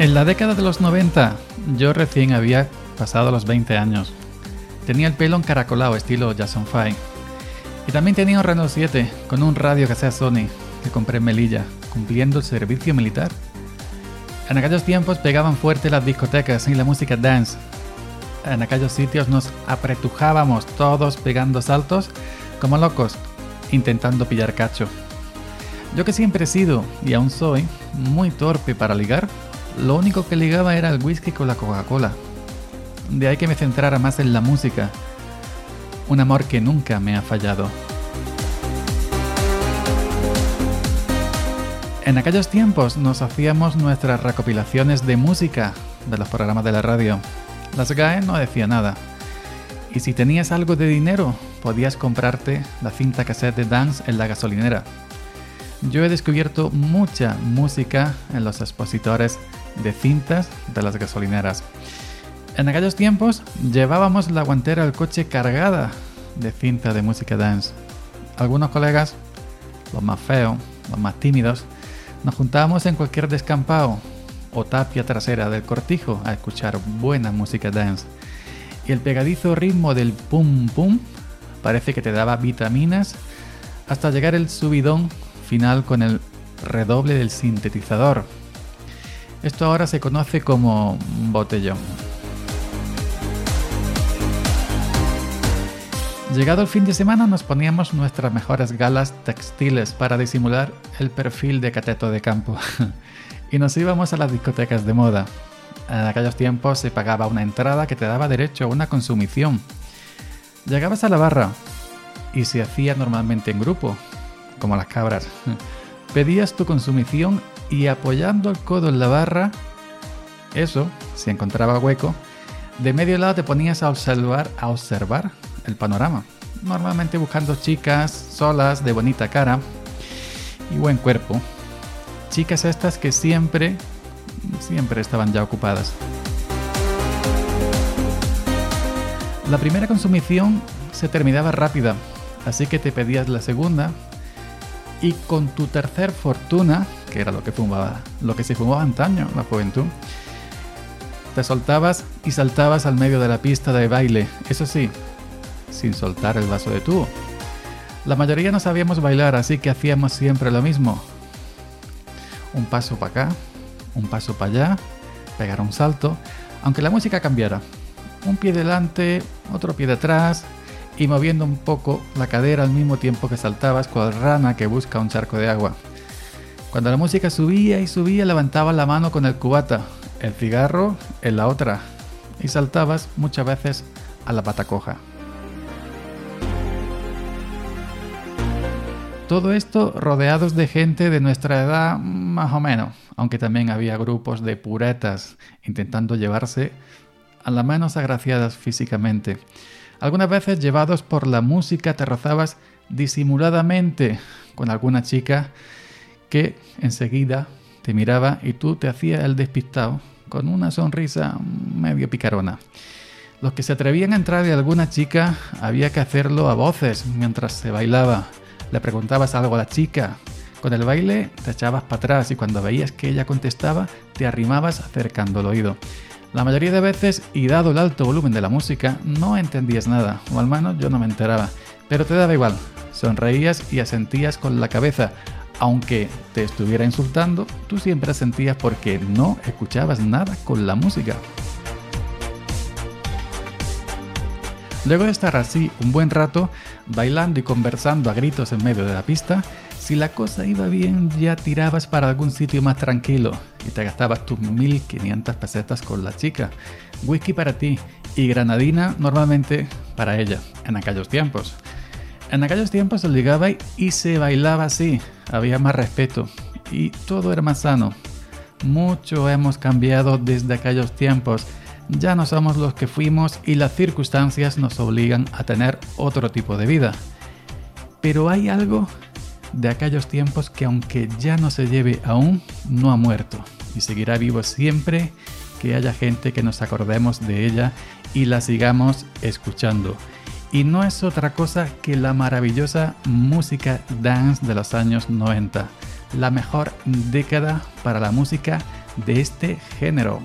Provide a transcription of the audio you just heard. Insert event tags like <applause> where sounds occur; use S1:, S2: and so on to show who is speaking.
S1: En la década de los 90 yo recién había pasado los 20 años. Tenía el pelo encaracolado estilo Jason 5. Y también tenía un Renault 7 con un radio que sea Sony que compré en Melilla, cumpliendo el servicio militar. En aquellos tiempos pegaban fuerte las discotecas y la música dance. En aquellos sitios nos apretujábamos todos pegando saltos como locos, intentando pillar cacho. Yo que siempre he sido, y aún soy, muy torpe para ligar, lo único que ligaba era el whisky con la Coca-Cola. De ahí que me centrara más en la música. Un amor que nunca me ha fallado. En aquellos tiempos nos hacíamos nuestras recopilaciones de música de los programas de la radio. Las GAE no decía nada. Y si tenías algo de dinero, podías comprarte la cinta cassette de dance en la gasolinera. Yo he descubierto mucha música en los expositores de cintas de las gasolineras. En aquellos tiempos llevábamos la guantera del coche cargada de cinta de música dance. Algunos colegas, los más feos, los más tímidos, nos juntábamos en cualquier descampado o tapia trasera del cortijo a escuchar buena música dance. Y el pegadizo ritmo del pum pum parece que te daba vitaminas hasta llegar el subidón final con el redoble del sintetizador. Esto ahora se conoce como botellón. Llegado el fin de semana nos poníamos nuestras mejores galas textiles para disimular el perfil de cateto de campo <laughs> y nos íbamos a las discotecas de moda. En aquellos tiempos se pagaba una entrada que te daba derecho a una consumición. Llegabas a la barra y se hacía normalmente en grupo, como las cabras. <laughs> Pedías tu consumición y apoyando el codo en la barra, eso, si encontraba hueco, de medio lado te ponías a observar, a observar el panorama. Normalmente buscando chicas solas, de bonita cara y buen cuerpo. Chicas estas que siempre, siempre estaban ya ocupadas. La primera consumición se terminaba rápida, así que te pedías la segunda y con tu tercer fortuna, que era lo que fumaba, lo que se fumaba antaño la juventud, te soltabas y saltabas al medio de la pista de baile, eso sí, sin soltar el vaso de tubo. La mayoría no sabíamos bailar, así que hacíamos siempre lo mismo. Un paso para acá, un paso para allá, pegar un salto, aunque la música cambiara. Un pie delante, otro pie detrás, y moviendo un poco la cadera al mismo tiempo que saltabas cual rana que busca un charco de agua. Cuando la música subía y subía, levantaba la mano con el cubata, el cigarro en la otra, y saltabas muchas veces a la pata coja. Todo esto rodeados de gente de nuestra edad más o menos, aunque también había grupos de puretas intentando llevarse a las menos agraciadas físicamente. Algunas veces, llevados por la música, te rozabas disimuladamente con alguna chica que enseguida te miraba y tú te hacías el despistado con una sonrisa medio picarona. Los que se atrevían a entrar de alguna chica había que hacerlo a voces mientras se bailaba. Le preguntabas algo a la chica. Con el baile te echabas para atrás y cuando veías que ella contestaba te arrimabas acercando el oído. La mayoría de veces, y dado el alto volumen de la música, no entendías nada, o al menos yo no me enteraba, pero te daba igual, sonreías y asentías con la cabeza, aunque te estuviera insultando, tú siempre asentías porque no escuchabas nada con la música. Luego de estar así un buen rato, bailando y conversando a gritos en medio de la pista, si la cosa iba bien, ya tirabas para algún sitio más tranquilo y te gastabas tus 1500 pesetas con la chica. Whisky para ti y granadina normalmente para ella, en aquellos tiempos. En aquellos tiempos se ligaba y se bailaba así, había más respeto y todo era más sano. Mucho hemos cambiado desde aquellos tiempos. Ya no somos los que fuimos y las circunstancias nos obligan a tener otro tipo de vida. Pero hay algo de aquellos tiempos que aunque ya no se lleve aún, no ha muerto y seguirá vivo siempre que haya gente que nos acordemos de ella y la sigamos escuchando. Y no es otra cosa que la maravillosa música dance de los años 90, la mejor década para la música de este género.